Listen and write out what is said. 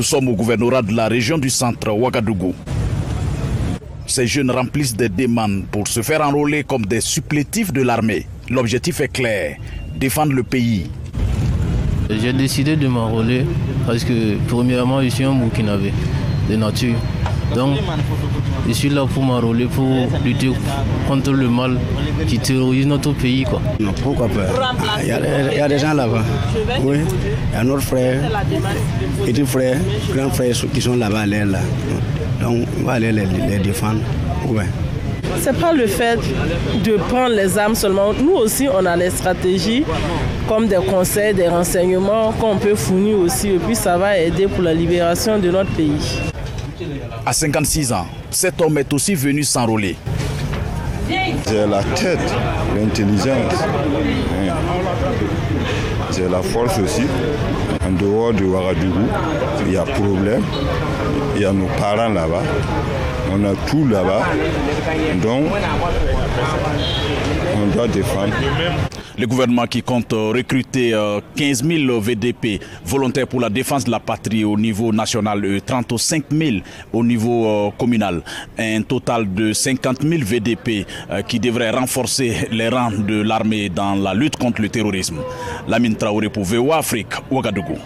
Nous sommes au gouvernorat de la région du centre, Ouagadougou. Ces jeunes remplissent des demandes pour se faire enrôler comme des supplétifs de l'armée. L'objectif est clair, défendre le pays. J'ai décidé de m'enrôler parce que premièrement, je suis un Burkinabé de nature. Donc, je suis là pour m'enrôler, pour lutter contre le mal qui terrorise notre pays. Quoi. Non, pourquoi pas? Il y, a, il y, a, des gens là-bas. Oui, il y a notre frère, petit frère, grand frère qui sont là-bas, là. Donc, on va aller les, les défendre. Ouais. C'est pas le fait de prendre les armes seulement. Nous aussi, on a les stratégies comme des conseils, des renseignements qu'on peut fournir aussi. Et puis, ça va aider pour la libération de notre pays. À 56 ans, cet homme est aussi venu s'enrôler. J'ai la tête, l'intelligence, j'ai la force aussi. En dehors de Ouagadougou, il y a problème. Il y a nos parents là-bas. On a tout là-bas. Donc, Le gouvernement qui compte recruter 15 000 VDP volontaires pour la défense de la patrie au niveau national et 35 000 au niveau communal. Un total de 50 000 VDP qui devrait renforcer les rangs de l'armée dans la lutte contre le terrorisme. Lamine Traoré pour VOA Afrique, Ouagadougou.